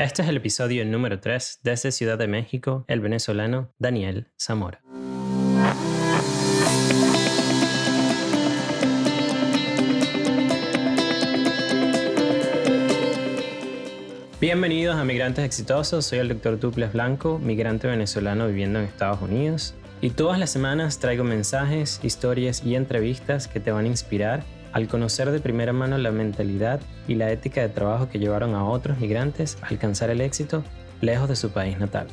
Este es el episodio número 3 desde Ciudad de México, el venezolano Daniel Zamora. Bienvenidos a Migrantes Exitosos, soy el doctor Duples Blanco, migrante venezolano viviendo en Estados Unidos. Y todas las semanas traigo mensajes, historias y entrevistas que te van a inspirar al conocer de primera mano la mentalidad y la ética de trabajo que llevaron a otros migrantes a alcanzar el éxito lejos de su país natal.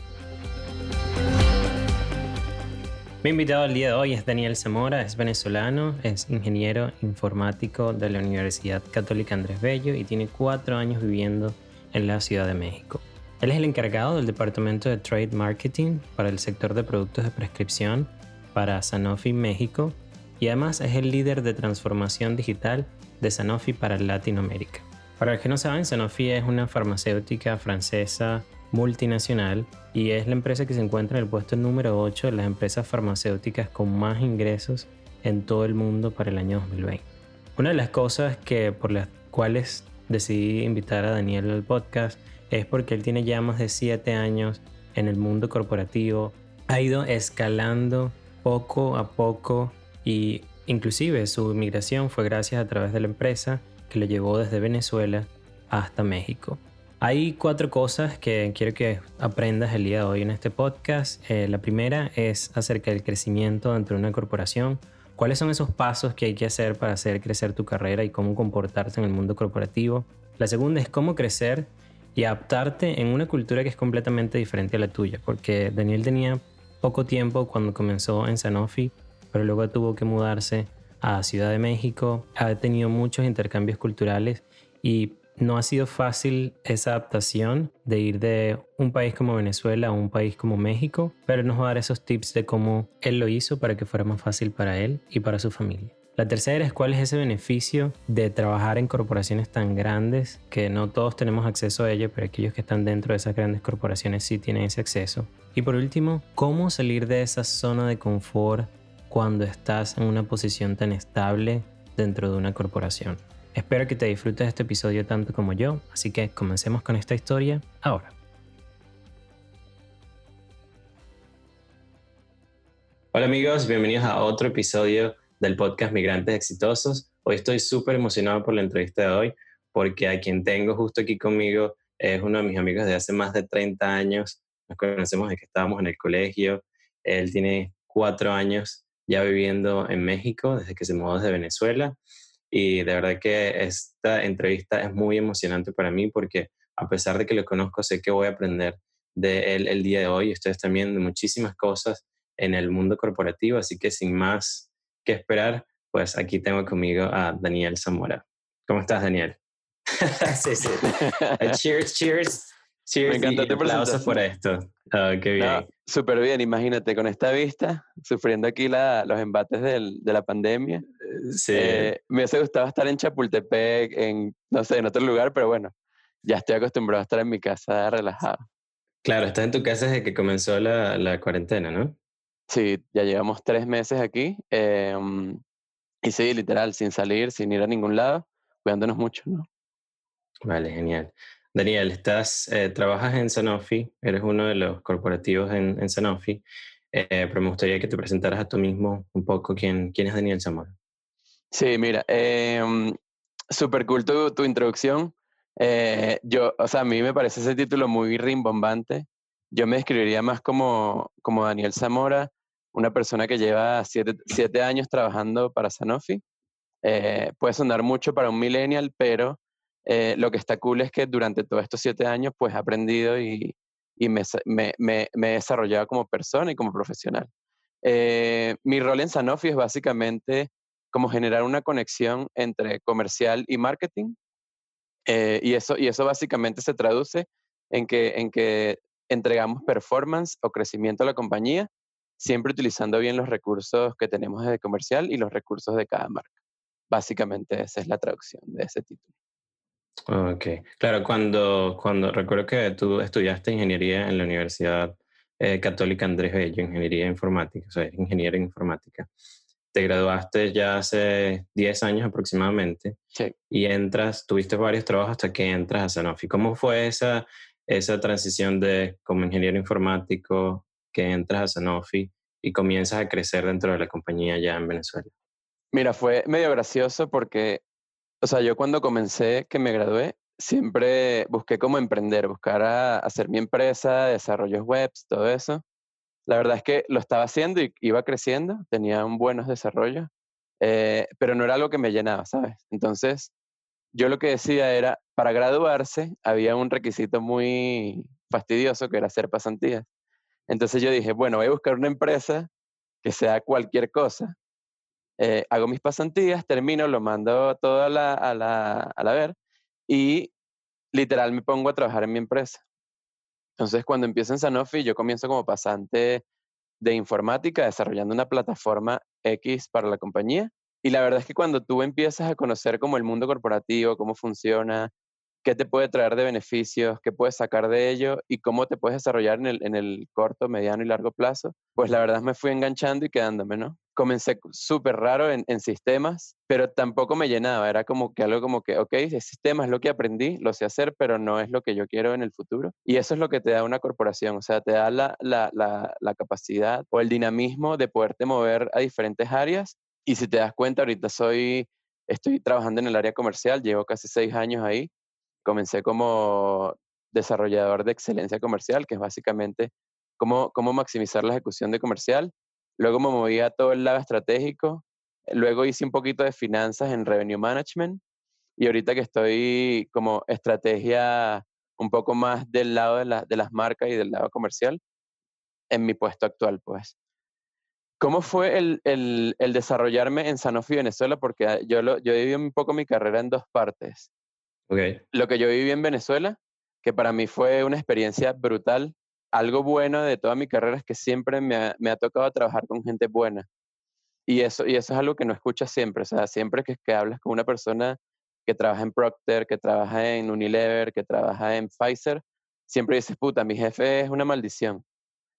Mi invitado al día de hoy es Daniel Zamora, es venezolano, es ingeniero informático de la Universidad Católica Andrés Bello y tiene cuatro años viviendo en la Ciudad de México. Él es el encargado del departamento de Trade Marketing para el sector de productos de prescripción para Sanofi México y además es el líder de transformación digital de Sanofi para Latinoamérica. Para los que no saben, Sanofi es una farmacéutica francesa multinacional y es la empresa que se encuentra en el puesto número 8 de las empresas farmacéuticas con más ingresos en todo el mundo para el año 2020. Una de las cosas que por las cuales decidí invitar a Daniel al podcast es porque él tiene ya más de 7 años en el mundo corporativo, ha ido escalando poco a poco y inclusive su migración fue gracias a través de la empresa que lo llevó desde Venezuela hasta México. Hay cuatro cosas que quiero que aprendas el día de hoy en este podcast. Eh, la primera es acerca del crecimiento dentro de una corporación. ¿Cuáles son esos pasos que hay que hacer para hacer crecer tu carrera y cómo comportarse en el mundo corporativo? La segunda es cómo crecer y adaptarte en una cultura que es completamente diferente a la tuya, porque Daniel tenía poco tiempo cuando comenzó en Sanofi, pero luego tuvo que mudarse a Ciudad de México, ha tenido muchos intercambios culturales y no ha sido fácil esa adaptación de ir de un país como Venezuela a un país como México, pero nos va a dar esos tips de cómo él lo hizo para que fuera más fácil para él y para su familia. La tercera es cuál es ese beneficio de trabajar en corporaciones tan grandes que no todos tenemos acceso a ello, pero aquellos que están dentro de esas grandes corporaciones sí tienen ese acceso. Y por último, cómo salir de esa zona de confort cuando estás en una posición tan estable dentro de una corporación. Espero que te disfrutes este episodio tanto como yo, así que comencemos con esta historia ahora. Hola amigos, bienvenidos a otro episodio del podcast Migrantes Exitosos. Hoy estoy súper emocionado por la entrevista de hoy porque a quien tengo justo aquí conmigo es uno de mis amigos de hace más de 30 años. Nos conocemos desde que estábamos en el colegio. Él tiene cuatro años ya viviendo en México desde que se mudó desde Venezuela. Y de verdad que esta entrevista es muy emocionante para mí porque a pesar de que lo conozco, sé que voy a aprender de él el día de hoy. Ustedes también de muchísimas cosas en el mundo corporativo. Así que sin más que esperar, pues aquí tengo conmigo a Daniel Zamora. ¿Cómo estás, Daniel? sí, sí. cheers, cheers. Cheers. Me encanta te aplausos por esto. Oh, qué bien. Súper bien, imagínate, con esta vista, sufriendo aquí la, los embates del, de la pandemia. Sí. Eh, me hubiese gustado estar en Chapultepec, en, no sé, en otro lugar, pero bueno, ya estoy acostumbrado a estar en mi casa relajado. Claro, estás en tu casa desde que comenzó la, la cuarentena, ¿no? Sí, ya llevamos tres meses aquí. Em, y sí, literal, sin salir, sin ir a ningún lado, cuidándonos mucho, ¿no? Vale, genial. Daniel, estás, eh, trabajas en Sanofi, eres uno de los corporativos en, en Sanofi, eh, pero me gustaría que te presentaras a tú mismo un poco quién, quién es Daniel Zamora. Sí, mira, eh, súper cool tu, tu introducción. Eh, yo, o sea, a mí me parece ese título muy rimbombante. Yo me describiría más como, como Daniel Zamora, una persona que lleva siete, años trabajando para Sanofi. Eh, puede sonar mucho para un millennial, pero eh, lo que está cool es que durante todos estos siete años pues he aprendido y, me, he desarrollado como persona y como profesional. Eh, mi rol en Sanofi es básicamente como generar una conexión entre comercial y marketing. y, eso, y eso básicamente se traduce en que, en que entregamos performance o crecimiento a la compañía siempre utilizando bien los recursos que tenemos de comercial y los recursos de cada marca. Básicamente esa es la traducción de ese título. Ok, claro, cuando, cuando recuerdo que tú estudiaste ingeniería en la Universidad eh, Católica Andrés Bello, ingeniería informática, o sea, ingeniero en informática. Te graduaste ya hace 10 años aproximadamente. Sí. Y entras, tuviste varios trabajos hasta que entras a Sanofi. ¿Cómo fue esa, esa transición de como ingeniero informático que entras a Sanofi y comienzas a crecer dentro de la compañía ya en Venezuela? Mira, fue medio gracioso porque, o sea, yo cuando comencé, que me gradué, siempre busqué como emprender, buscar a, hacer mi empresa, desarrollos webs, todo eso. La verdad es que lo estaba haciendo y iba creciendo, tenía un buenos desarrollos, eh, pero no era algo que me llenaba, ¿sabes? Entonces, yo lo que decía era, para graduarse había un requisito muy fastidioso que era hacer pasantías. Entonces yo dije, bueno, voy a buscar una empresa que sea cualquier cosa. Eh, hago mis pasantías, termino, lo mando todo a la, a, la, a la ver y literal me pongo a trabajar en mi empresa. Entonces cuando empiezo en Sanofi, yo comienzo como pasante de informática, desarrollando una plataforma X para la compañía. Y la verdad es que cuando tú empiezas a conocer como el mundo corporativo, cómo funciona, qué te puede traer de beneficios, qué puedes sacar de ello y cómo te puedes desarrollar en el, en el corto, mediano y largo plazo, pues la verdad me fui enganchando y quedándome, ¿no? Comencé súper raro en, sistemas, pero tampoco me llenaba, era como que algo como que, ok, el sistema es lo que aprendí, lo sé hacer, pero no es lo que yo quiero en el futuro. Y eso es lo que te da una corporación, o sea, te da la, la, la, la capacidad o el dinamismo de poderte mover a diferentes áreas. Y si te das cuenta, ahorita soy, estoy trabajando en el área comercial, llevo casi seis años ahí comencé como desarrollador de excelencia comercial, que es básicamente cómo, cómo maximizar la ejecución de comercial. Luego me moví a todo el lado estratégico. Luego hice un poquito de finanzas en revenue management. Y ahorita que estoy como estrategia un poco más del lado de, de las marcas y del lado comercial, en mi puesto actual, pues. ¿Cómo fue el, el, el desarrollarme en Sanofi Venezuela? Porque yo, lo, yo viví un poco mi carrera en dos partes. Lo que yo viví en Venezuela, que para mí fue una experiencia brutal. Algo bueno de toda mi carrera es que siempre me ha, tocado trabajar con gente buena. Y eso, y eso es algo que no escuchas siempre. O sea, siempre que, que hablas con una persona que trabaja en Procter, que trabaja en Unilever, que trabaja en Pfizer, siempre dices, puta, mi jefe es una maldición.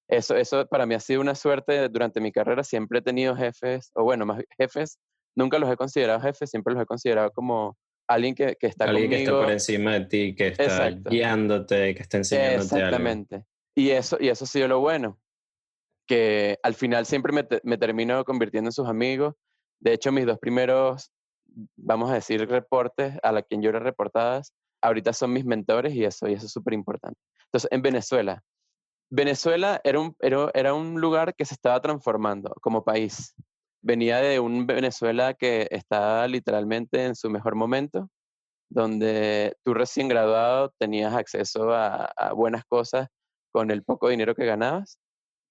Eso, eso para mí ha sido una suerte durante mi carrera. Siempre he tenido jefes, o bueno, más jefes, nunca los he considerado jefes, siempre los he considerado como alguien que, que está alguien que está por encima de ti, que está guiándote, que está enseñándote Exactamente. Y eso, y eso ha sido lo bueno, que al final siempre me, me, termino convirtiendo en sus amigos. De hecho, mis dos primeros, vamos a decir, reportes a la quien yo era reportadas, ahorita son mis mentores y eso, y eso es súper importante. Entonces, en Venezuela, Venezuela era un, era, era un lugar que se estaba transformando como país venía de un Venezuela que estaba literalmente en su mejor momento, donde tú recién graduado tenías acceso a, buenas cosas con el poco dinero que ganabas,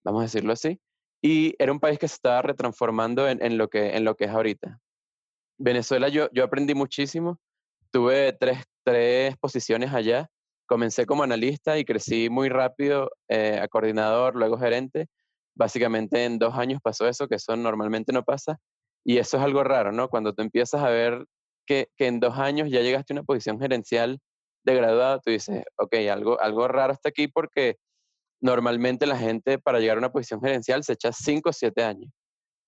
vamos a decirlo así, y era un país que se estaba retransformando en, lo, que, en lo que es ahorita. Venezuela yo, yo aprendí muchísimo, tuve tres, tres posiciones allá, comencé como analista y crecí muy rápido eh, a coordinador, luego gerente, básicamente en dos años pasó eso, que eso normalmente no pasa. Y eso es algo raro, ¿no? Cuando tú empiezas a ver que, que en dos años ya llegaste a una posición gerencial de graduado, tú dices, ok, algo, algo raro está aquí porque normalmente la gente para llegar a una posición gerencial se echa cinco o siete años.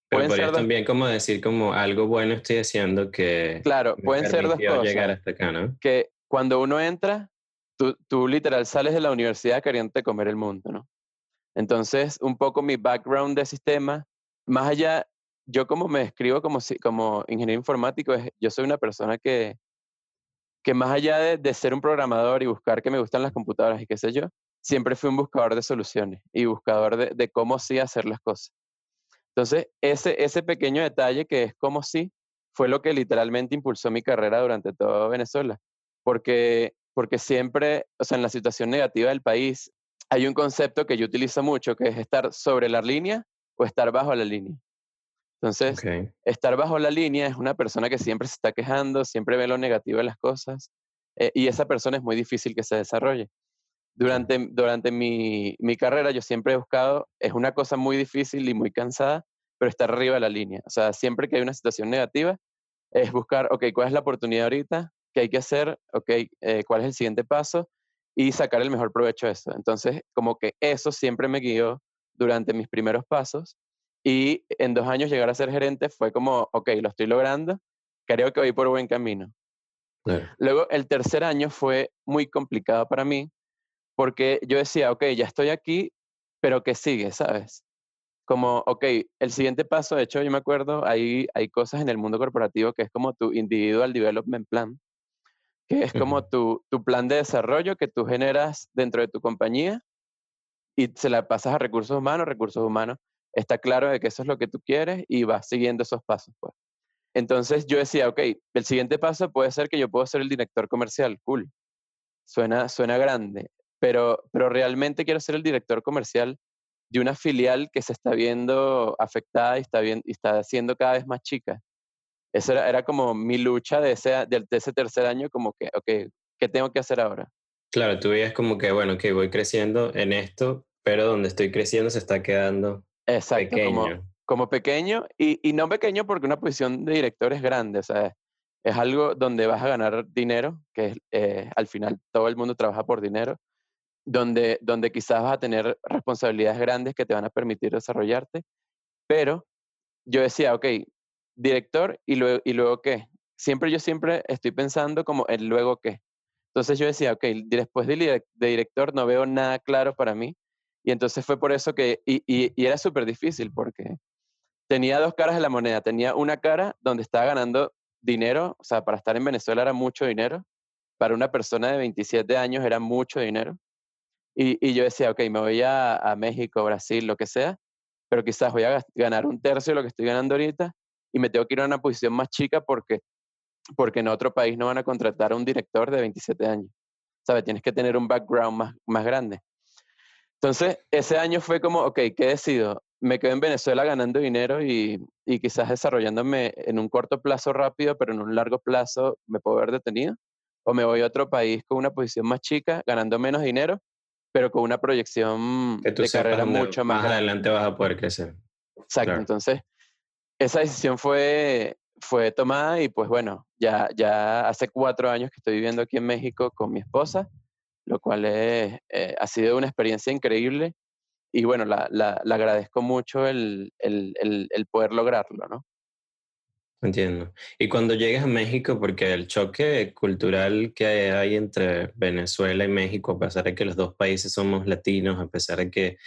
Pero podrías también como decir como algo bueno estoy haciendo que... Claro, pueden ser dos cosas. llegar hasta acá, ¿no? Que cuando uno entra, tú, tú literal sales de la universidad queriendo comer el mundo, ¿no? Entonces, un poco mi background de sistema, más allá, yo como me describo como, como ingeniero informático, yo soy una persona que, que más allá de, ser un programador y buscar que me gustan las computadoras y qué sé yo, siempre fui un buscador de soluciones y buscador de, cómo sí hacer las cosas. Entonces, ese, ese pequeño detalle que es como sí, fue lo que literalmente impulsó mi carrera durante toda Venezuela. Porque, porque siempre, o sea, en la situación negativa del país, hay un concepto que yo utilizo mucho, que es estar sobre la línea o estar bajo la línea. Entonces, estar bajo la línea es una persona que siempre se está quejando, siempre ve lo negativo de las cosas, eh, y esa persona es muy difícil que se desarrolle. Durante, durante mi, mi, carrera yo siempre he buscado, es una cosa muy difícil y muy cansada, pero estar arriba de la línea. O sea, siempre que hay una situación negativa, es buscar, ok, ¿cuál es la oportunidad ahorita? ¿Qué hay que hacer? Ok, eh, ¿cuál es el siguiente paso? y sacar el mejor provecho de eso. Entonces, como que eso siempre me guió durante mis primeros pasos y en dos años llegar a ser gerente fue como, ok, lo estoy logrando, creo que voy por buen camino. Luego, el tercer año fue muy complicado para mí porque yo decía, ok, ya estoy aquí, pero ¿qué sigue, sabes? Como, ok, el siguiente paso, de hecho, yo me acuerdo, hay, hay cosas en el mundo corporativo que es como tu Individual Development Plan, que es como tu, tu plan de desarrollo que tú generas dentro de tu compañía y se la pasas a recursos humanos, recursos humanos está claro de que eso es lo que tú quieres y vas siguiendo esos pasos, pues. Entonces yo decía, ok, el siguiente paso puede ser que yo puedo ser el director comercial, cool. Suena, suena grande, pero, pero realmente quiero ser el director comercial de una filial que se está viendo afectada y está, bien, y está siendo cada vez más chica. Esa era, era como mi lucha de ese, de, ese tercer año, como que, ok, ¿qué tengo que hacer ahora? Claro, tú veías como que, bueno, que voy creciendo en esto, pero donde estoy creciendo se está quedando Exacto, pequeño. Como, pequeño, y, y, no pequeño porque una posición de director es grande, o sea, es algo donde vas a ganar dinero, que eh, al final todo el mundo trabaja por dinero, donde, donde quizás vas a tener responsabilidades grandes que te van a permitir desarrollarte, pero yo decía, ok, director y luego, y luego qué. Siempre yo siempre estoy pensando como el luego qué. Entonces yo decía, ok, después de, director no veo nada claro para mí. Y entonces fue por eso que, y, y, y era súper difícil porque tenía dos caras de la moneda. Tenía una cara donde estaba ganando dinero, o sea, para estar en Venezuela era mucho dinero. Para una persona de 27 años era mucho dinero. Y, yo decía, ok, me voy a, México, Brasil, lo que sea, pero quizás voy a ganar un tercio de lo que estoy ganando ahorita y me tengo que ir a una posición más chica porque, porque en otro país no van a contratar a un director de 27 años. ¿Sabes? Tienes que tener un background más, más grande. Entonces, ese año fue como, ok, ¿qué decido? Me quedo en Venezuela ganando dinero y, y quizás desarrollándome en un corto plazo rápido, pero en un largo plazo me puedo ver detenido. O me voy a otro país con una posición más chica, ganando menos dinero, pero con una proyección de carrera mucho más, más adelante vas a poder crecer. Exacto, entonces esa decisión fue, fue tomada y pues bueno, ya, ya hace cuatro años que estoy viviendo aquí en México con mi esposa, lo cual es, eh, ha sido una experiencia increíble y bueno, la, la, la agradezco mucho el, el, el, el poder lograrlo, ¿no? Entiendo. Y cuando llegas a México, porque el choque cultural que hay entre Venezuela y México, a pesar de que los dos países somos latinos, a pesar de que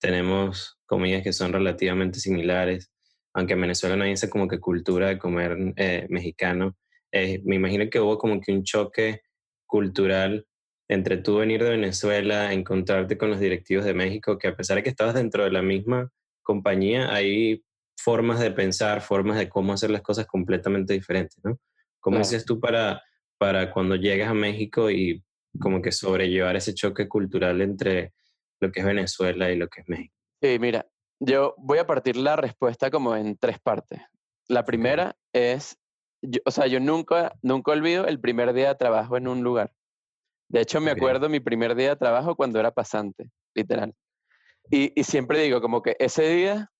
tenemos comidas que son relativamente similares, aunque en Venezuela no hay esa como que cultura de comer eh, mexicano, eh, me imagino que hubo como que un choque cultural entre tú venir de Venezuela, encontrarte con los directivos de México, que a pesar de que estabas dentro de la misma compañía, hay formas de pensar, formas de cómo hacer las cosas completamente diferentes, ¿no? ¿Cómo dices tú para, para cuando llegas a México y como que sobrellevar ese choque cultural entre lo que es Venezuela y lo que es México? Sí, mira, yo voy a partir la respuesta como en tres partes. La primera es, o sea, yo nunca, nunca olvido el primer día de trabajo en un lugar. De hecho, me acuerdo mi primer día de trabajo cuando era pasante, literal. Y, y, siempre digo, como que ese día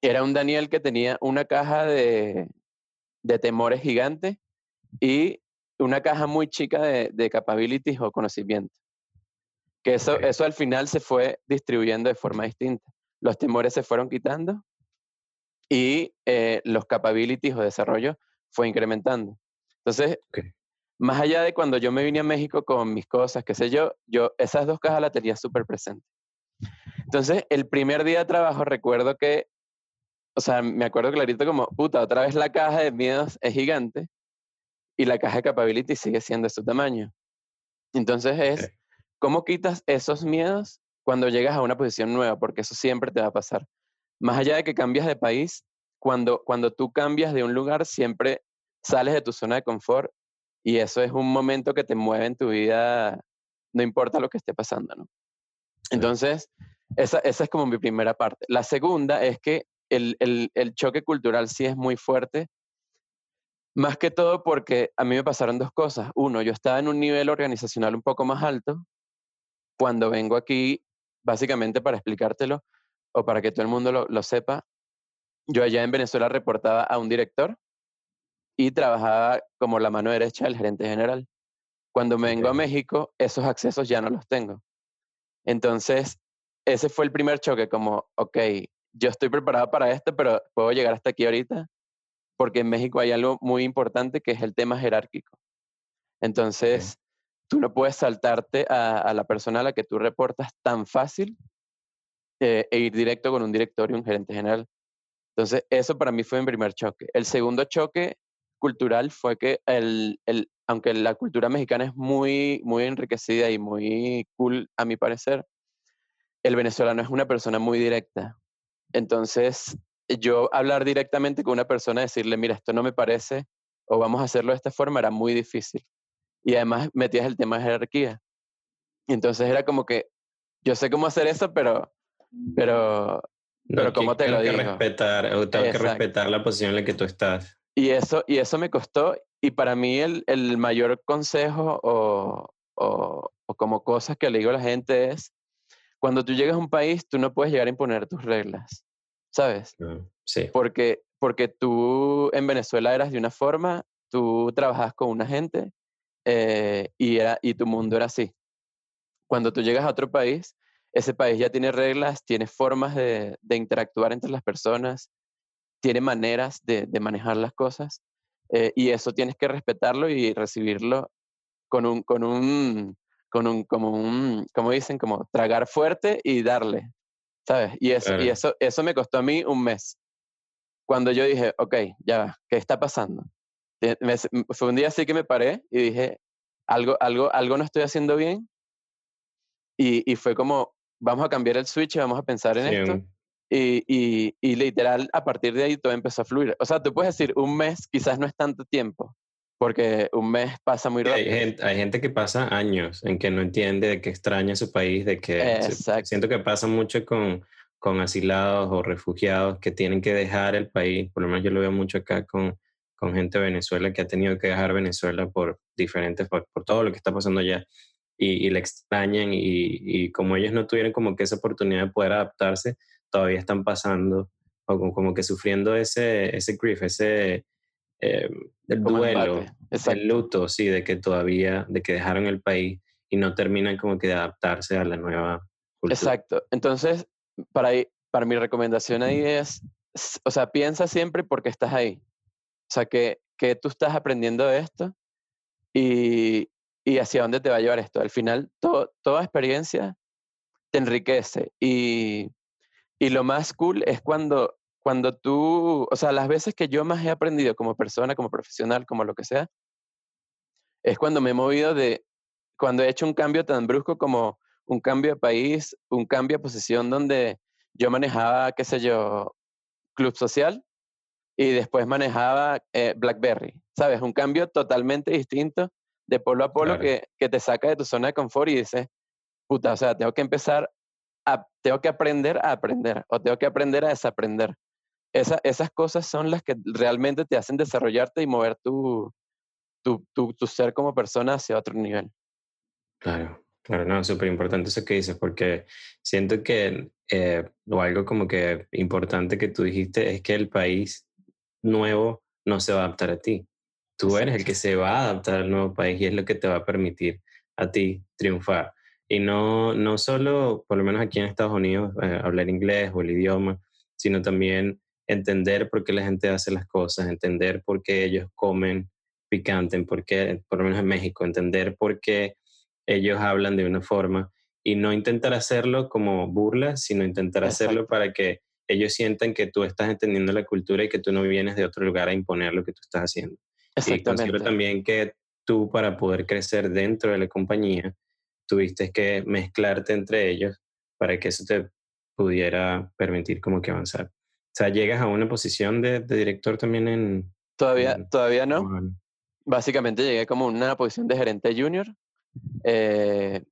era un Daniel que tenía una caja de, de temores gigante y una caja muy chica de, de capabilities o conocimiento. Que eso, eso al final se fue distribuyendo de forma distinta. Los temores se fueron quitando y eh, los capabilities o desarrollo fue incrementando. Entonces, más allá de cuando yo me vine a México con mis cosas, qué sé yo, yo esas dos cajas las tenía súper presentes. Entonces, el primer día de trabajo recuerdo que o sea, me acuerdo clarito como, puta, otra vez la caja de miedos es gigante y la caja de capability sigue siendo de su tamaño. Entonces es, ¿cómo quitas esos miedos cuando llegas a una posición nueva? Porque eso siempre te va a pasar. Más allá de que cambias de país, cuando, cuando tú cambias de un lugar, siempre sales de tu zona de confort y eso es un momento que te mueve en tu vida, no importa lo que esté pasando, ¿no? Entonces, esa, esa es como mi primera parte. La segunda es que el, el, el choque cultural sí es muy fuerte. Más que todo porque a mí me pasaron dos cosas. Uno, yo estaba en un nivel organizacional un poco más alto. Cuando vengo aquí, básicamente para explicártelo o para que todo el mundo lo, lo sepa, yo allá en Venezuela reportaba a un director y trabajaba como la mano derecha del gerente general. Cuando me vengo a México, esos accesos ya no los tengo. Entonces, ese fue el primer choque, como, ok, yo estoy preparado para esto, pero puedo llegar hasta aquí ahorita, porque en México hay algo muy importante que es el tema jerárquico. Entonces, tú no puedes saltarte a, la persona a la que tú reportas tan fácil eh, e ir directo con un director y un gerente general. Entonces, eso para mí fue mi primer choque. El segundo choque cultural fue que, el, el, aunque la cultura mexicana es muy, muy enriquecida y muy cool, a mi parecer, el venezolano es una persona muy directa. Entonces, yo hablar directamente con una persona, decirle, mira, esto no me parece, o vamos a hacerlo de esta forma, era muy difícil. Y además metías el tema de jerarquía. Entonces era como que, yo sé cómo hacer eso, pero, pero, pero ¿cómo te lo digo? Que respetar, tengo que respetar la posición en la que tú estás. Y eso, y eso me costó, y para mí el, el mayor consejo o, o, o, como cosas que le digo a la gente es, cuando tú llegas a un país, tú no puedes llegar a imponer tus reglas, ¿sabes? Ah, sí. Porque, porque tú en Venezuela eras de una forma, tú trabajabas con una gente eh, y, era, y tu mundo era así. Cuando tú llegas a otro país, ese país ya tiene reglas, tiene formas de, de interactuar entre las personas, tiene maneras de, de manejar las cosas eh, y eso tienes que respetarlo y recibirlo con un, con un, con un, como un, como dicen, como tragar fuerte y darle, ¿sabes? Y eso, y eso, eso me costó a mí un mes. Cuando yo dije, ok, ya ¿qué está pasando? fue un día así que me paré y dije, algo, algo, algo no estoy haciendo bien. Y, y fue como, vamos a cambiar el switch y vamos a pensar en esto. Y, y, y, literal, a partir de ahí todo empezó a fluir. O sea, tú puedes decir, un mes quizás no es tanto tiempo, porque un mes pasa muy rápido. Hay gente, hay gente que pasa años en que no entiende, de que extraña su país, de que siento que pasa mucho con, con asilados o refugiados que tienen que dejar el país, por lo menos yo lo veo mucho acá con, con gente de Venezuela que ha tenido que dejar Venezuela por diferentes, por, todo lo que está pasando allá y, y le extrañan y, y, como ellos no tuvieron como que esa oportunidad de poder adaptarse, todavía están pasando o como, como que sufriendo ese, ese grief, ese eh, el duelo, el luto, sí, de que todavía, de que dejaron el país y no terminan como que de adaptarse a la nueva cultura. Exacto. Entonces, para, para mi recomendación ahí es, o sea, piensa siempre porque estás ahí. O sea, que, que tú estás aprendiendo de esto y, y hacia dónde te va a llevar esto. Al final, toda experiencia te enriquece y, y lo más cool es cuando cuando tú, o sea, las veces que yo más he aprendido como persona, como profesional, como lo que sea, es cuando me he movido de, cuando he hecho un cambio tan brusco como un cambio de país, un cambio de posición donde yo manejaba, qué sé yo, club social y después manejaba eh, BlackBerry, ¿sabes? Un cambio totalmente distinto de polo a polo que, que te saca de tu zona de confort y dices, puta, o sea, tengo que empezar a, tengo que aprender a aprender o tengo que aprender a desaprender esas cosas son las que realmente te hacen desarrollarte y mover tu, tu, tu, ser como persona hacia otro nivel. Claro, claro, no, súper importante eso que dices, porque siento que, eh, o algo como que importante que tú dijiste es que el país nuevo no se va a adaptar a ti. Tú eres el que se va a adaptar al nuevo país y es lo que te va a permitir a ti triunfar. Y no, no solo, por lo menos aquí en Estados Unidos, eh, hablar inglés o el idioma, sino también entender por qué la gente hace las cosas, entender por qué ellos comen picante, por qué, por lo menos en México, entender por qué ellos hablan de una forma y no intentar hacerlo como burla, sino intentar hacerlo para que ellos sientan que tú estás entendiendo la cultura y que tú no vienes de otro lugar a imponer lo que tú estás haciendo. Y considero también que tú para poder crecer dentro de la compañía, tuviste que mezclarte entre ellos para que eso te pudiera permitir como que avanzar. O sea, llegas a una posición de, director también en... Todavía, todavía no. Básicamente llegué como una posición de gerente junior. Eh,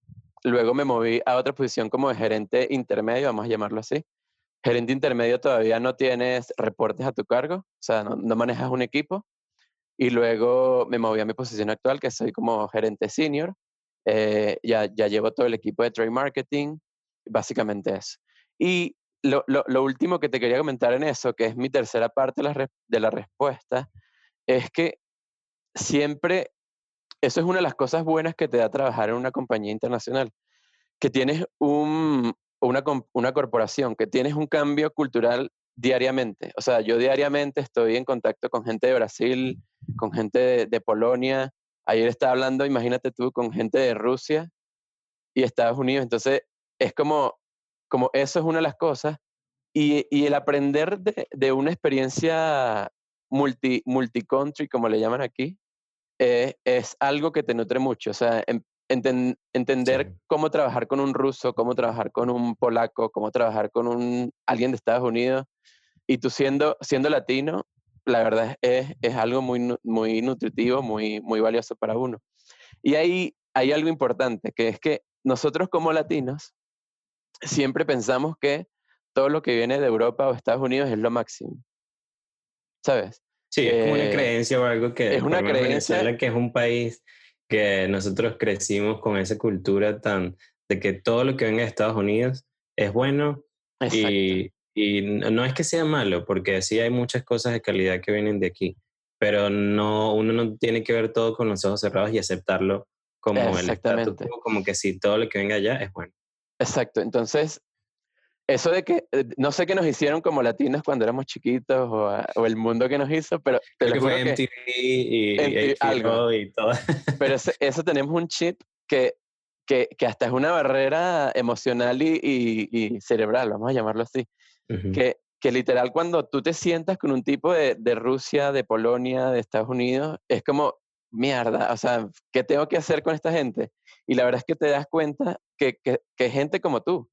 luego me moví a otra posición como de gerente intermedio, vamos a llamarlo así. Gerente intermedio todavía no tienes reportes a tu cargo, o sea, no, manejas un equipo. Y luego me moví a mi posición actual, que soy como gerente senior. Eh, ya, ya llevo todo el equipo de trade marketing, básicamente eso. Y lo, último que te quería comentar en eso, que es mi tercera parte de la, respuesta, es que siempre, eso es una de las cosas buenas que te da trabajar en una compañía internacional, que tienes un, una, una corporación, que tienes un cambio cultural diariamente. O sea, yo diariamente estoy en contacto con gente de Brasil, con gente de, Polonia, Ayer estaba hablando, imagínate tú, con gente de Rusia y Estados Unidos. Entonces, es como, como eso es una de las cosas. Y, y el aprender de, de, una experiencia multi, multi-country, como le llaman aquí, eh, es algo que te nutre mucho. O sea, en, entender cómo trabajar con un ruso, cómo trabajar con un polaco, cómo trabajar con un, alguien de Estados Unidos. Y tú siendo, siendo latino, la verdad es, es algo muy, muy nutritivo, muy, muy valioso para uno. Y ahí hay algo importante, que es que nosotros como latinos siempre pensamos que todo lo que viene de Europa o Estados Unidos es lo máximo. ¿Sabes? Sí, es como una eh, creencia o algo que... Es una creencia... que es un país que nosotros crecimos con esa cultura tan de que todo lo que venga de Estados Unidos es bueno y, y, no es que sea malo, porque sí hay muchas cosas de calidad que vienen de aquí, pero no uno no tiene que ver todo con los ojos cerrados y aceptarlo como el estatus como que si todo lo que venga allá es bueno. Exacto, entonces eso de que eh, no sé qué nos hicieron como latinos cuando éramos chiquitos o, o el mundo que nos hizo, pero te que fue MTV y, y, algo y todo. Pero eso tenemos un chip que, que, que, hasta es una barrera emocional y, y cerebral, vamos a llamarlo así, que, que literal cuando tú te sientas con un tipo de, de Rusia, de Polonia, de Estados Unidos, es como mierda, o sea, ¿qué tengo que hacer con esta gente? Y la verdad es que te das cuenta que, que, que gente como tú,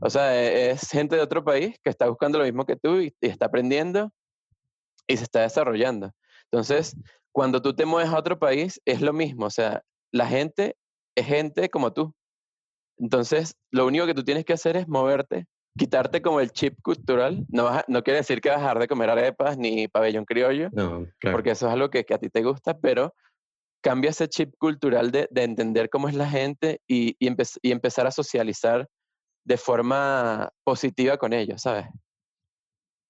o sea, e, es gente de otro país que está buscando lo mismo que tú y, está aprendiendo y se está desarrollando. Entonces, cuando tú te mueves a otro país, es lo mismo. O sea, la gente es gente como tú. Entonces, lo único que tú tienes que hacer es moverte, quitarte como el chip cultural. No, no quiere decir que vas a dejar de comer arepas ni pabellón criollo, no, porque eso es algo que, que, a ti te gusta, pero cambia ese chip cultural de, de entender cómo es la gente y, y, y empezar a socializar de forma positiva con ellos, ¿sabes?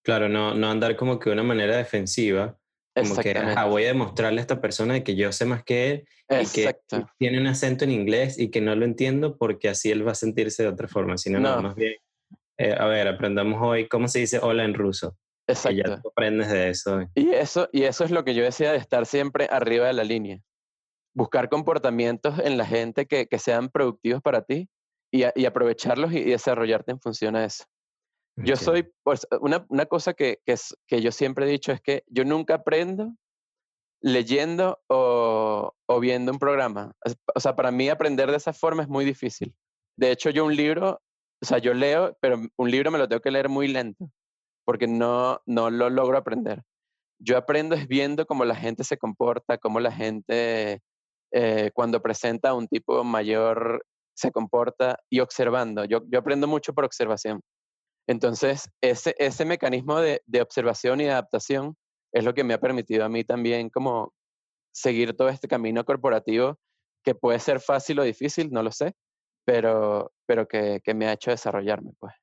Claro, no, no andar como que de una manera defensiva, como que voy a demostrarle a esta persona que yo sé más que él y que tiene un acento en inglés y que no lo entiendo porque así él va a sentirse de otra forma, sino no, más bien, eh, a ver, aprendamos hoy cómo se dice hola en ruso. Exacto. Y ya aprendes de eso. Y eso, y eso es lo que yo decía de estar siempre arriba de la línea. Buscar comportamientos en la gente que, que sean productivos para ti y, aprovecharlos y, desarrollarte en función a eso. Yo soy, pues, una, una cosa que, que, es, que yo siempre he dicho es que yo nunca aprendo leyendo o, o, viendo un programa. O sea, para mí aprender de esa forma es muy difícil. De hecho, yo un libro, o sea, yo leo, pero un libro me lo tengo que leer muy lento, porque no, no lo logro aprender. Yo aprendo es viendo cómo la gente se comporta, cómo la gente eh, cuando presenta un tipo mayor se comporta y observando. Yo, yo aprendo mucho por observación. Entonces, ese, ese mecanismo de, de, observación y de adaptación es lo que me ha permitido a mí también como seguir todo este camino corporativo que puede ser fácil o difícil, no lo sé, pero, pero que, que me ha hecho desarrollarme, pues.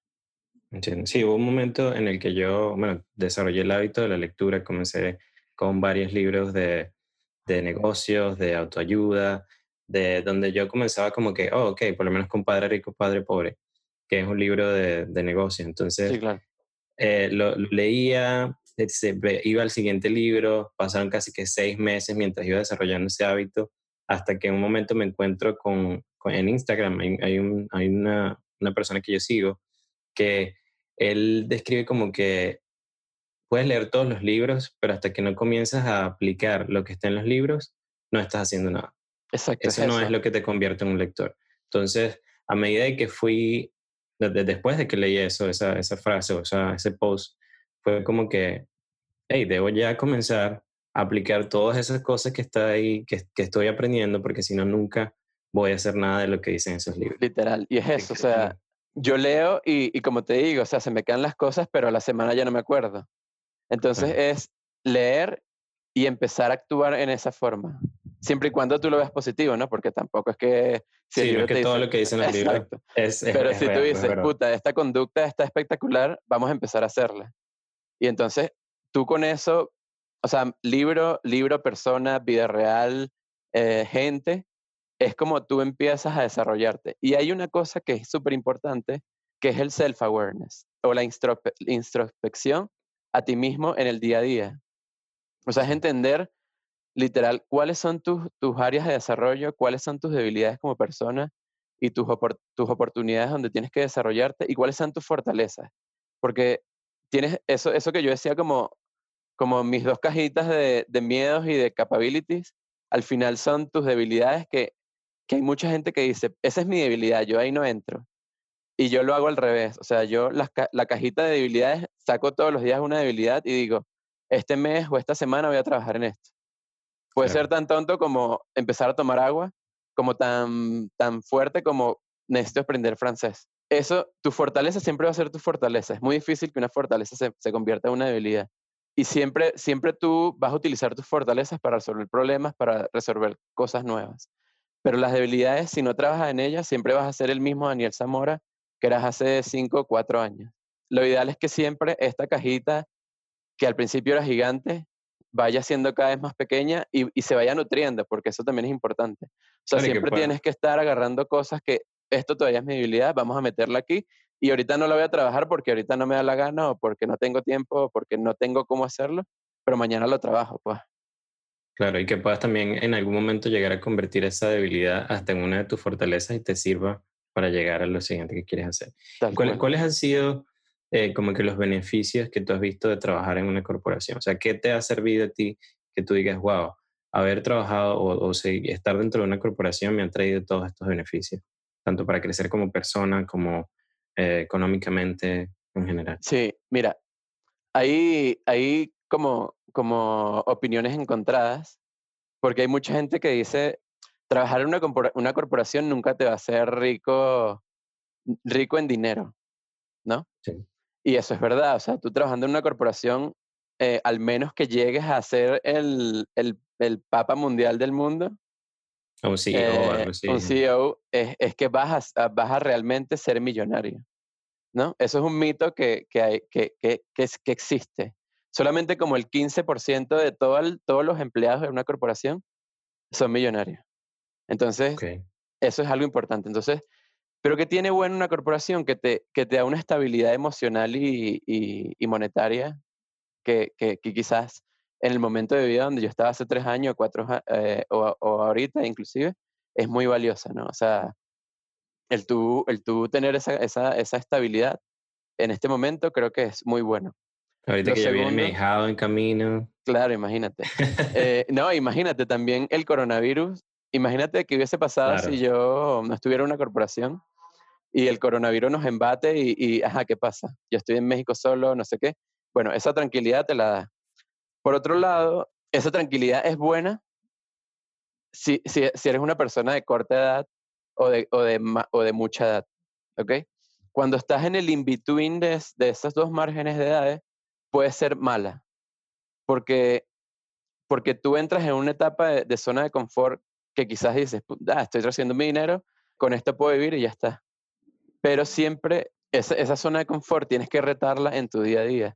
Sí, hubo un momento en el que yo, bueno, desarrollé el hábito de la lectura, comencé con varios libros de, de negocios, de autoayuda, de donde yo comenzaba como que, oh, ok, por lo menos con Padre Rico, Padre Pobre, que es un libro de, de negocios. Entonces, eh, lo, leía, se, iba al siguiente libro, pasaron casi que seis meses mientras iba desarrollando ese hábito, hasta que en un momento me encuentro con, en Instagram, hay, hay, un, hay una, una persona que yo sigo, que él describe como que puedes leer todos los libros, pero hasta que no comienzas a aplicar lo que está en los libros, no estás haciendo nada. Exacto. Eso no es lo que te convierte en un lector. Entonces, a medida de que fui, después de que leí eso, esa, esa frase o sea, ese post, fue como que, hey, debo ya comenzar a aplicar todas esas cosas que, está ahí, que, que estoy aprendiendo, porque si no, nunca voy a hacer nada de lo que dicen esos libros. Literal. Y es eso, o sea, yo leo y, y, como te digo, o sea, se me quedan las cosas, pero a la semana ya no me acuerdo. Entonces es leer y empezar a actuar en esa forma siempre y cuando tú lo veas positivo, ¿no? Porque tampoco es que... Si sí, es que todo lo que dicen los libros es, es, Pero si tú dices, puta, esta conducta está espectacular, vamos a empezar a hacerla. Y entonces, tú con eso, o sea, libro, libro, persona, vida real, eh, gente, es como tú empiezas a desarrollarte. Y hay una cosa que es súper importante, que es el self-awareness o la introspección a ti mismo en el día a día. O sea, es entender literal, cuáles son tus, tus áreas de desarrollo, cuáles son tus debilidades como persona y tus, tus oportunidades donde tienes que desarrollarte y cuáles son tus fortalezas. Porque tienes eso, eso que yo decía como, como mis dos cajitas de, de miedos y de capabilities, al final son tus debilidades que, que hay mucha gente que dice, esa es mi debilidad, yo ahí no entro. Y yo lo hago al revés, o sea, yo la, la cajita de debilidades saco todos los días una debilidad y digo, este mes o esta semana voy a trabajar en esto. Puede ser tan tonto como empezar a tomar agua, como tan, tan fuerte como necesito aprender francés. Eso, tu fortaleza siempre va a ser tu fortaleza. Es muy difícil que una fortaleza se, se convierta en una debilidad. Y siempre, siempre tú vas a utilizar tus fortalezas para resolver problemas, para resolver cosas nuevas. Pero las debilidades, si no trabajas en ellas, siempre vas a ser el mismo Daniel Zamora eras hace 5 o 4 años. Lo ideal es que siempre esta cajita, que al principio era gigante, vaya siendo cada vez más pequeña y, se vaya nutriendo, porque eso también es importante. O sea, siempre tienes que estar agarrando cosas que esto todavía es mi debilidad, vamos a meterla aquí y ahorita no la voy a trabajar porque ahorita no me da la gana o porque no tengo tiempo o porque no tengo cómo hacerlo, pero mañana lo trabajo, pues. Claro, y que puedas también en algún momento llegar a convertir esa debilidad hasta en una de tus fortalezas y te sirva para llegar a lo siguiente que quieres hacer. ¿Cuáles han sido eh, como que los beneficios que tú has visto de trabajar en una corporación? O sea, ¿qué te ha servido a ti que tú digas, wow, haber trabajado o, estar dentro de una corporación me ha traído todos estos beneficios, tanto para crecer como persona como eh, económicamente en general? Sí, mira, hay, hay como, como opiniones encontradas, porque hay mucha gente que dice, trabajar en una, una corporación nunca te va a hacer rico, rico en dinero, ¿no? Sí. Y eso es verdad, o sea, tú trabajando en una corporación, eh, al menos que llegues a ser el, el, el papa mundial del mundo, un CEO, eh, un CEO es, es, que vas a, vas a realmente ser millonario, ¿no? Eso es un mito que, que, hay, que, que, que, existe. Solamente como el 15% de todo todos los empleados de una corporación son millonarios. Entonces, eso es algo importante. Entonces, pero ¿qué tiene bueno una corporación? Que te, que te da una estabilidad emocional y, y, monetaria que, que, quizás en el momento de vida donde yo estaba hace tres años, cuatro eh, o, o, ahorita inclusive, es muy valiosa, ¿no? O sea, el tú, el tú tener esa, esa, esa estabilidad en este momento creo que es muy bueno. Ahorita que ya viene mi en camino. Claro, imagínate. eh, no, imagínate también el coronavirus. Imagínate que hubiese pasado si yo no estuviera en una corporación y el coronavirus nos embate y, ajá, ¿qué pasa? Yo estoy en México solo, no sé qué. Bueno, esa tranquilidad te la da. Por otro lado, esa tranquilidad es buena si, si, si eres una persona de corta edad o de, o de, o de mucha edad, ¿ok? Cuando estás en el in-between de, de esos dos márgenes de edades, puede ser mala, porque, porque tú entras en una etapa de, zona de confort que quizás dices, ah, estoy haciendo mi dinero, con esto puedo vivir y ya está pero siempre esa, esa zona de confort tienes que retarla en tu día a día,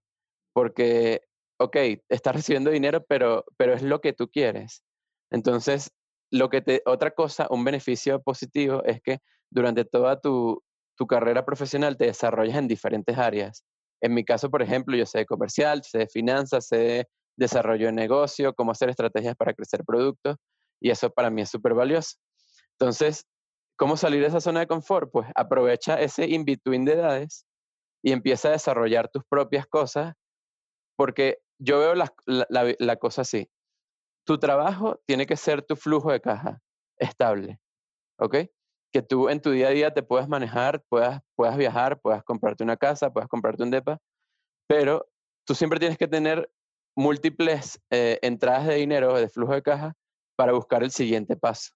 porque, ok, estás recibiendo dinero, pero, pero es lo que tú quieres. Entonces, lo que te, otra cosa, un beneficio positivo es que durante toda tu, tu carrera profesional te desarrollas en diferentes áreas. En mi caso, por ejemplo, yo sé de comercial, sé de finanzas, sé de desarrollo de negocio, cómo hacer estrategias para crecer productos, y eso para mí es súper valioso. Entonces, ¿Cómo salir de esa zona de confort? Pues aprovecha ese in-between de edades y empieza a desarrollar tus propias cosas, porque yo veo la, la, cosa así. Tu trabajo tiene que ser tu flujo de caja estable, ¿ok? Que tú en tu día a día te puedas manejar, puedas, puedas viajar, puedas comprarte una casa, puedas comprarte un DEPA, pero tú siempre tienes que tener múltiples eh, entradas de dinero, de flujo de caja, para buscar el siguiente paso.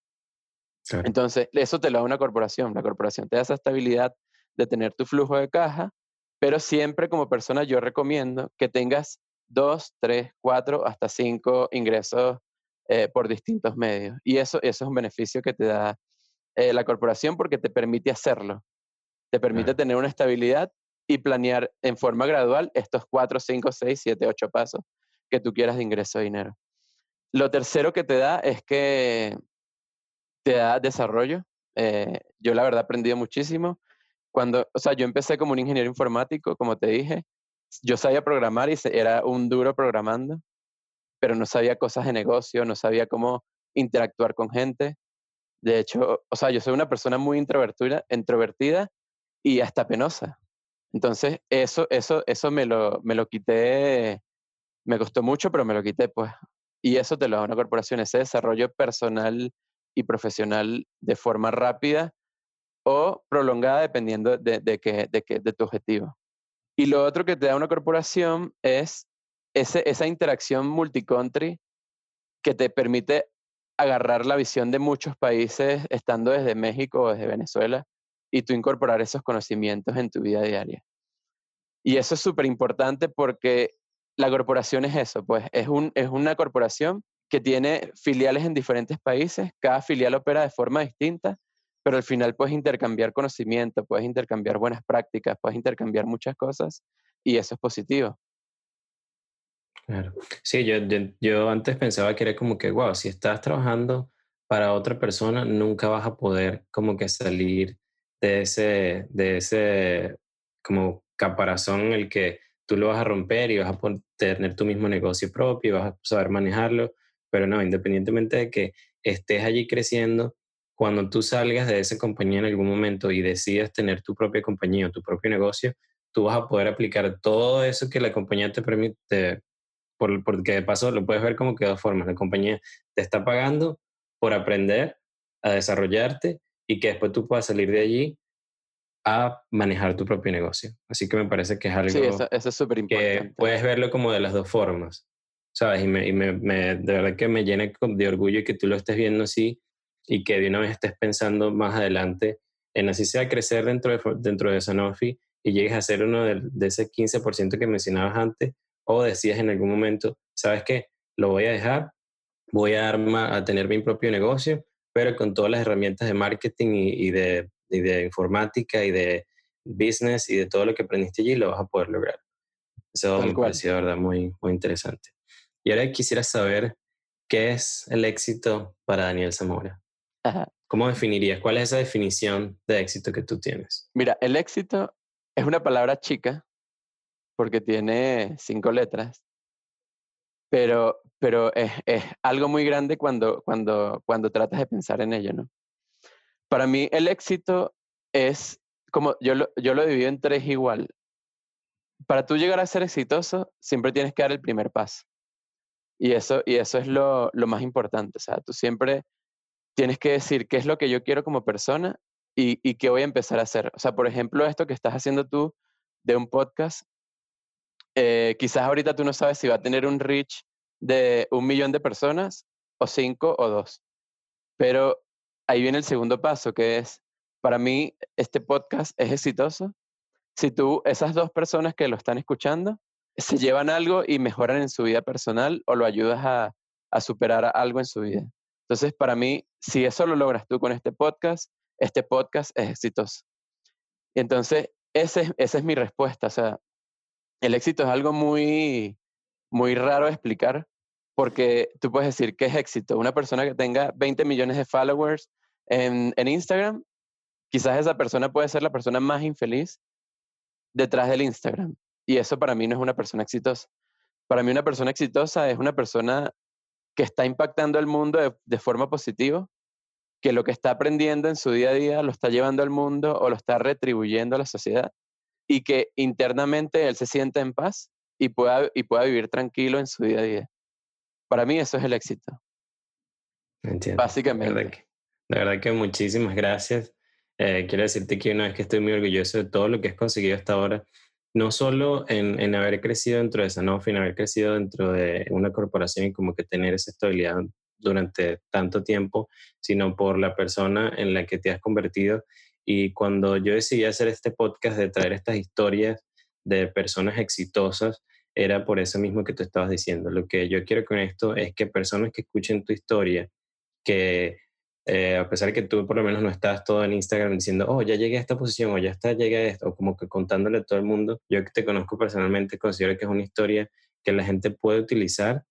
Entonces, eso te lo da una corporación. La corporación te da esa estabilidad de tener tu flujo de caja, pero siempre como persona yo recomiendo que tengas dos, tres, cuatro, hasta cinco ingresos eh, por distintos medios. Y eso, eso es un beneficio que te da eh, la corporación porque te permite hacerlo. Te permite tener una estabilidad y planear en forma gradual estos cuatro, cinco, seis, siete, ocho pasos que tú quieras de ingreso de dinero. Lo tercero que te da es que te da desarrollo. Eh, yo la verdad he aprendido muchísimo. Cuando, o sea, yo empecé como un ingeniero informático, como te dije, yo sabía programar y era un duro programando, pero no sabía cosas de negocio, no sabía cómo interactuar con gente. De hecho, o sea, yo soy una persona muy introvertida, introvertida y hasta penosa. Entonces, eso, eso, eso me lo, me lo quité, me costó mucho, pero me lo quité, pues. Y eso te lo da una corporación, ese desarrollo personal y profesional de forma rápida o prolongada dependiendo de, de, que, de, que, de tu objetivo. Y lo otro que te da una corporación es ese, esa interacción multicountry que te permite agarrar la visión de muchos países estando desde México o desde Venezuela y tú incorporar esos conocimientos en tu vida diaria. Y eso es súper importante porque la corporación es eso, pues es, un, es una corporación que tiene filiales en diferentes países, cada filial opera de forma distinta, pero al final puedes intercambiar conocimiento, puedes intercambiar buenas prácticas, puedes intercambiar muchas cosas y eso es positivo. Claro. Sí, yo, yo, antes pensaba que era como que, wow, si estás trabajando para otra persona, nunca vas a poder como que salir de ese, de ese como caparazón en el que tú lo vas a romper y vas a tener tu mismo negocio propio y vas a saber manejarlo, pero no, independientemente de que estés allí creciendo, cuando tú salgas de esa compañía en algún momento y decidas tener tu propia compañía o tu propio negocio, tú vas a poder aplicar todo eso que la compañía te permite, porque de paso lo puedes ver como que dos formas. La compañía te está pagando por aprender a desarrollarte y que después tú puedas salir de allí a manejar tu propio negocio. Así que me parece que es algo sí, eso, es súper importante. Que puedes verlo como de las dos formas, ¿sabes? Y, me, y me, me, de verdad que me llena de orgullo que tú lo estés viendo así y que de una vez estés pensando más adelante en así sea crecer dentro de, dentro de Sanofi y llegues a ser uno de, de ese 15% que mencionabas antes o decías en algún momento, ¿sabes qué? Lo voy a dejar, voy a, armar, a tener mi propio negocio, pero con todas las herramientas de marketing y, de, de, informática y de business y de todo lo que aprendiste allí, lo vas a poder lograr. Eso me pareció, verdad, muy, muy interesante. Y ahora quisiera saber qué es el éxito para Daniel Zamora. ¿Cómo definirías? ¿Cuál es esa definición de éxito que tú tienes? Mira, el éxito es una palabra chica porque tiene cinco letras, pero, pero es, es, algo muy grande cuando, cuando, cuando tratas de pensar en ello, ¿no? Para mí el éxito es, como yo lo, yo lo divido en tres igual. Para tú llegar a ser exitoso, siempre tienes que dar el primer paso. Y eso, y eso es lo, lo más importante. O sea, tú siempre tienes que decir qué es lo que yo quiero como persona y, y qué voy a empezar a hacer. O sea, por ejemplo, esto que estás haciendo tú de un podcast, eh, quizás ahorita tú no sabes si va a tener un reach de un millón de personas o cinco o dos. Pero ahí viene el segundo paso, que es, para mí, este podcast es exitoso. Si tú, esas dos personas que lo están escuchando, se llevan algo y mejoran en su vida personal o lo ayudas a, superar algo en su vida. Entonces, para mí, si eso lo logras tú con este podcast, este podcast es exitoso. Entonces, ese, esa es mi respuesta. O sea, el éxito es algo muy, muy raro de explicar porque tú puedes decir que es éxito. Una persona que tenga 20 millones de followers en, en Instagram, quizás esa persona puede ser la persona más infeliz detrás del Instagram. Y eso para mí no es una persona exitosa. Para mí una persona exitosa es una persona que está impactando al mundo de, de, forma positiva, que lo que está aprendiendo en su día a día lo está llevando al mundo o lo está retribuyendo a la sociedad y que internamente él se sienta en paz y pueda, y pueda vivir tranquilo en su día a día. Para mí eso es el éxito. Entiendo. Básicamente. La verdad que muchísimas gracias. Eh, quiero decirte que una vez que estoy muy orgulloso de todo lo que has conseguido hasta ahora, no solo en, en haber crecido dentro de Sanofi, en haber crecido dentro de una corporación y como que tener esa estabilidad durante tanto tiempo, sino por la persona en la que te has convertido y cuando yo decidí hacer este podcast de traer estas historias de personas exitosas, era por eso mismo que tú estabas diciendo. Lo que yo quiero con esto es que personas que escuchen tu historia, que eh, a pesar de que tú por lo menos no estás todo en Instagram diciendo, oh, ya llegué a esta posición o ya está, llegué a esto, o como que contándole a todo el mundo, yo que te conozco personalmente considero que es una historia que la gente puede utilizar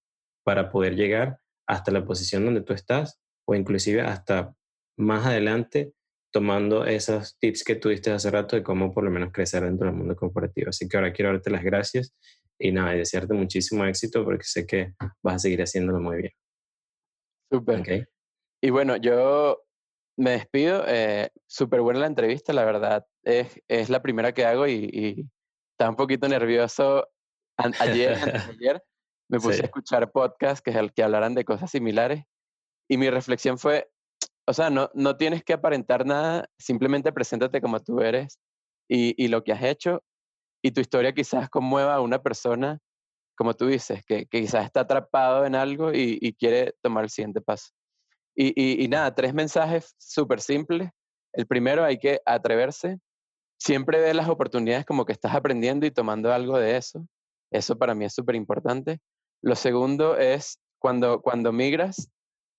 para poder llegar hasta la posición donde tú estás o inclusive hasta más adelante tomando esos tips que tuviste hace rato de cómo por lo menos crecer dentro del mundo corporativo. Así que ahora quiero darte las gracias y nada, desearte muchísimo éxito porque sé que vas a seguir haciéndolo muy bien. Súper. Y bueno, yo me despido. Eh, Súper buena la entrevista, la verdad. Es, es la primera que hago y, y estaba un poquito nervioso ayer, ayer. Me puse a escuchar podcasts que, que hablaran de cosas similares y mi reflexión fue, o sea, no, no tienes que aparentar nada, simplemente preséntate como tú eres y, y lo que has hecho y tu historia quizás conmueva a una persona, como tú dices, que, que quizás está atrapado en algo y, y, quiere tomar el siguiente paso. Y, nada, tres mensajes súper simples. El primero, hay que atreverse. Siempre ve las oportunidades como que estás aprendiendo y tomando algo de eso. Eso para mí es súper importante. Lo segundo es cuando, cuando migras,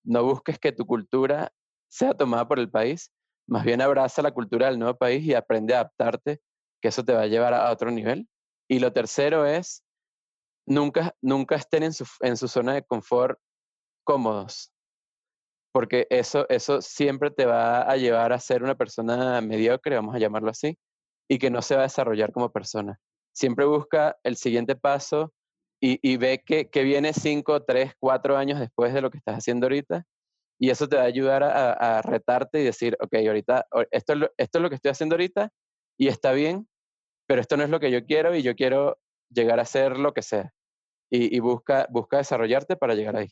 no busques que tu cultura sea tomada por el país, más bien abraza la cultura del nuevo país y aprende a adaptarte, que eso te va a llevar a otro nivel. Y lo tercero es, nunca, nunca estén en su, en su zona de confort cómodos, porque eso, eso siempre te va a llevar a ser una persona mediocre, vamos a llamarlo así, y que no se va a desarrollar como persona. Siempre busca el siguiente paso y, ve que, viene cinco, tres, cuatro años después de lo que estás haciendo ahorita. Y eso te va a ayudar a, retarte y decir, ok, ahorita, esto esto es lo que estoy haciendo ahorita y está bien, pero esto no es lo que yo quiero y yo quiero llegar a ser lo que sea. Y, busca, busca desarrollarte para llegar ahí.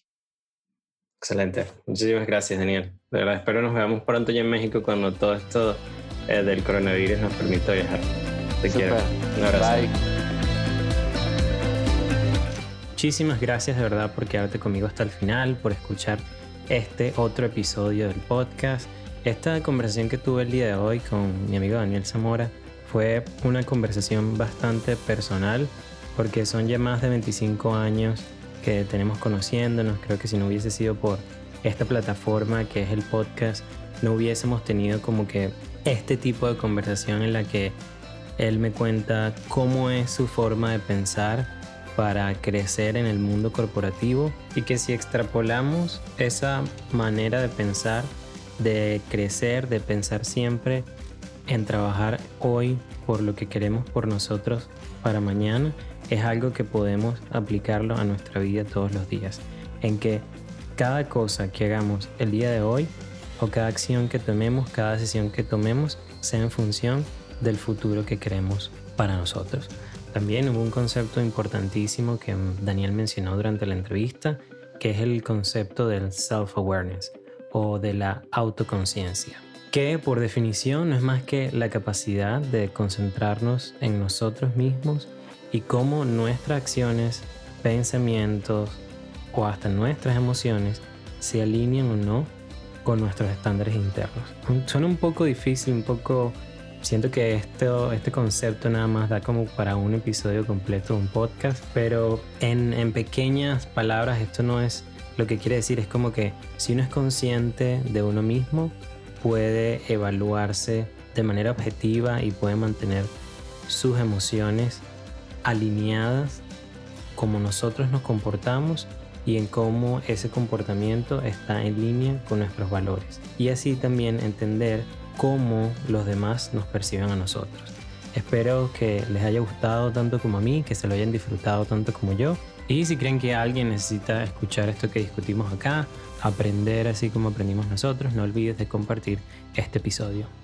Excelente. Muchísimas gracias, Daniel. De verdad, espero nos veamos pronto ya en México cuando todo esto eh, del coronavirus nos permita viajar. Te quiero. Un abrazo. Bye. Muchísimas gracias de verdad por quedarte conmigo hasta el final, por escuchar este otro episodio del podcast. Esta conversación que tuve el día de hoy con mi amigo Daniel Zamora fue una conversación bastante personal porque son ya más de 25 años que tenemos conociéndonos. Creo que si no hubiese sido por esta plataforma que es el podcast, no hubiésemos tenido como que este tipo de conversación en la que él me cuenta cómo es su forma de pensar para crecer en el mundo corporativo y que si extrapolamos esa manera de pensar, de crecer, de pensar siempre en trabajar hoy por lo que queremos por nosotros para mañana, es algo que podemos aplicarlo a nuestra vida todos los días. En que cada cosa que hagamos el día de hoy o cada acción que tomemos, cada decisión que tomemos, sea en función del futuro que queremos para nosotros. También hubo un concepto importantísimo que Daniel mencionó durante la entrevista, que es el concepto del self-awareness o de la autoconciencia, que por definición no es más que la capacidad de concentrarnos en nosotros mismos y cómo nuestras acciones, pensamientos o hasta nuestras emociones se alinean o no con nuestros estándares internos. Suena un poco difícil, un poco Siento que esto, este concepto nada más da como para un episodio completo de un podcast, pero en, en pequeñas palabras esto no es lo que quiere decir, es como que si uno es consciente de uno mismo, puede evaluarse de manera objetiva y puede mantener sus emociones alineadas como nosotros nos comportamos y en cómo ese comportamiento está en línea con nuestros valores. Y así también entender cómo los demás nos perciben a nosotros. Espero que les haya gustado tanto como a mí, que se lo hayan disfrutado tanto como yo. Y si creen que alguien necesita escuchar esto que discutimos acá, aprender así como aprendimos nosotros, no olvides de compartir este episodio.